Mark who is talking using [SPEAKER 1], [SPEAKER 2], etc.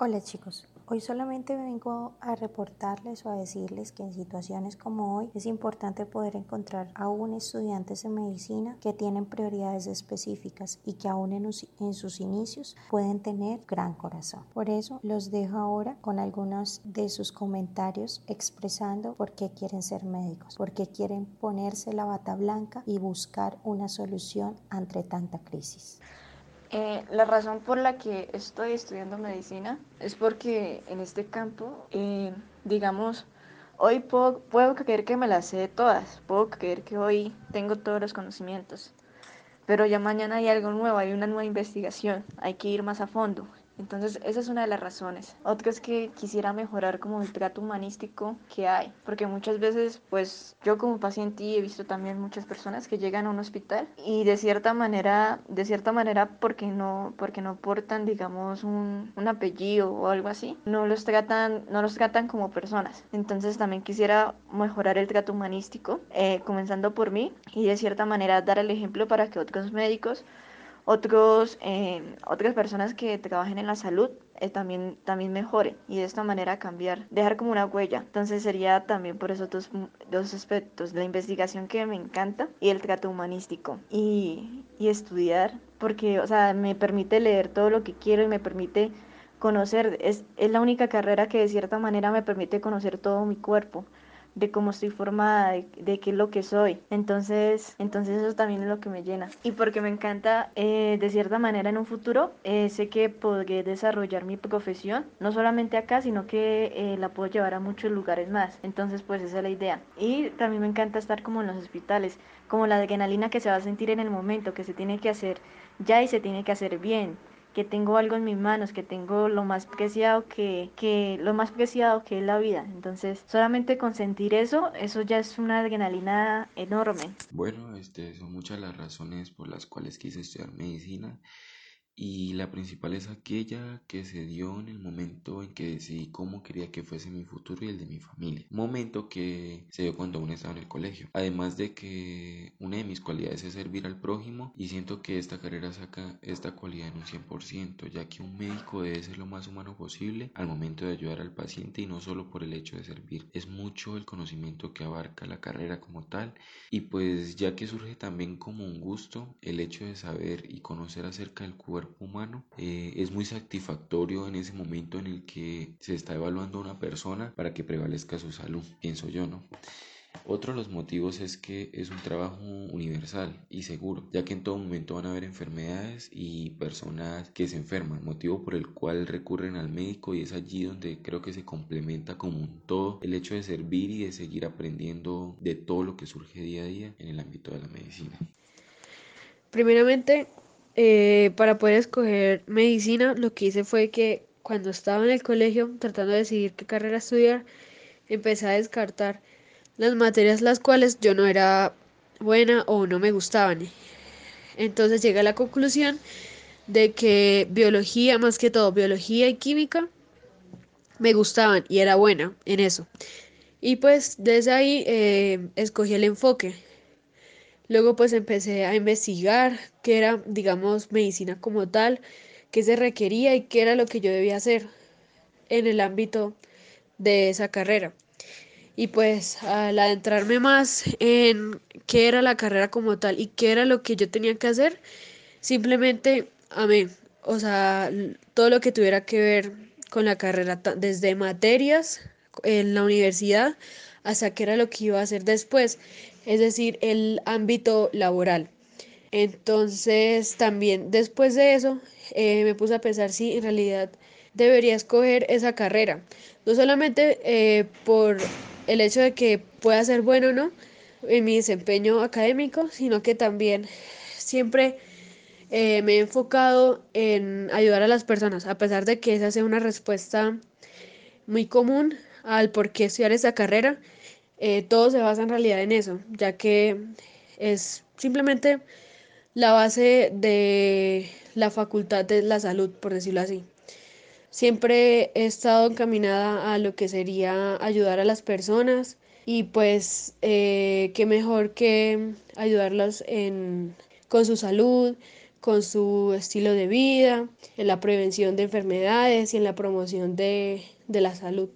[SPEAKER 1] Hola chicos, hoy solamente vengo a reportarles o a decirles que en situaciones como hoy es importante poder encontrar aún estudiantes de medicina que tienen prioridades específicas y que aún en, en, sus inicios pueden tener gran corazón. Por eso los dejo ahora con algunos de sus comentarios expresando por qué quieren ser médicos, por qué quieren ponerse la bata blanca y buscar una solución ante tanta crisis.
[SPEAKER 2] Eh, la razón por la que estoy estudiando medicina es porque en este campo, eh, digamos, hoy puedo, puedo creer que me las sé todas, puedo creer que hoy tengo todos los conocimientos, pero ya mañana hay algo nuevo, hay una nueva investigación, hay que ir más a fondo, entonces, esa es una de las razones. Otra es que quisiera mejorar como el trato humanístico que hay, porque muchas veces, pues yo como paciente he visto también muchas personas que llegan a un hospital y de cierta manera, de cierta manera, porque no, porque no portan, digamos, un, un apellido o algo así, no los tratan, no los tratan como personas. Entonces, también quisiera mejorar el trato humanístico, eh, comenzando por mí y de cierta manera dar el ejemplo para que otros médicos otros, eh, otras personas que trabajen en la salud eh, también, también mejoren y de esta manera cambiar, dejar como una huella. Entonces sería también por esos dos, dos aspectos, la investigación que me encanta y el trato humanístico y, y estudiar, porque o sea, me permite leer todo lo que quiero y me permite conocer, es, es la única carrera que de cierta manera me permite conocer todo mi cuerpo de cómo estoy formada, de, qué es lo que soy. Entonces, entonces eso también es lo que me llena. Y porque me encanta, eh, de cierta manera, en un futuro, eh, sé que podré desarrollar mi profesión, no solamente acá, sino que eh, la puedo llevar a muchos lugares más. Entonces, pues esa es la idea. Y también me encanta estar como en los hospitales, como la adrenalina que se va a sentir en el momento, que se tiene que hacer ya y se tiene que hacer bien que tengo algo en mis manos, que tengo lo más preciado que, que, lo más preciado que es la vida. Entonces, solamente con sentir eso, eso ya es una adrenalina enorme.
[SPEAKER 3] Bueno, este, son muchas las razones por las cuales quise estudiar medicina y la principal es aquella que se dio en el momento en que decidí cómo quería que fuese mi futuro y el de mi familia. Momento que se dio cuando aún estaba en el colegio. Además de que una de mis cualidades es servir al prójimo y siento que esta carrera saca esta cualidad en un 100%, ya que un médico debe ser lo más humano posible al momento de ayudar al paciente y no solo por el hecho de servir. Es mucho el conocimiento que abarca la carrera como tal y pues ya que surge también como un gusto el hecho de saber y conocer acerca del cuerpo humano eh, es muy satisfactorio en ese momento en el que se está evaluando una persona para que prevalezca su salud, pienso yo, ¿no? Otro de los motivos es que es un trabajo universal y seguro, ya que en todo momento van a haber enfermedades y personas que se enferman, motivo por el cual recurren al médico y es allí donde creo que se complementa como un todo el hecho de servir y de seguir aprendiendo de todo lo que surge día a día en el ámbito de la medicina.
[SPEAKER 4] Primeramente, eh, para poder escoger medicina, lo que hice fue que cuando estaba en el colegio tratando de decidir qué carrera estudiar, empecé a descartar las materias las cuales yo no era buena o no me gustaban. Entonces llegué a la conclusión de que biología, más que todo biología y química, me gustaban y era buena en eso. Y pues desde ahí eh, escogí el enfoque. Luego pues empecé a investigar qué era, digamos, medicina como tal, qué se requería y qué era lo que yo debía hacer en el ámbito de esa carrera. Y pues al adentrarme más en qué era la carrera como tal y qué era lo que yo tenía que hacer, simplemente amé. O sea, todo lo que tuviera que ver con la carrera, desde materias en la universidad hasta qué era lo que iba a hacer después es decir, el ámbito laboral. Entonces, también después de eso, eh, me puse a pensar si en realidad debería escoger esa carrera. No solamente eh, por el hecho de que pueda ser bueno o no en mi desempeño académico, sino que también siempre eh, me he enfocado en ayudar a las personas, a pesar de que esa sea una respuesta muy común al por qué estudiar esa carrera. Eh, todo se basa en realidad en eso, ya que es simplemente la base de la facultad de la salud, por decirlo así. Siempre he estado encaminada a lo que sería ayudar a las personas y pues eh, qué mejor que ayudarlas en, con su salud, con su estilo de vida, en la prevención de enfermedades y en la promoción de, de la salud.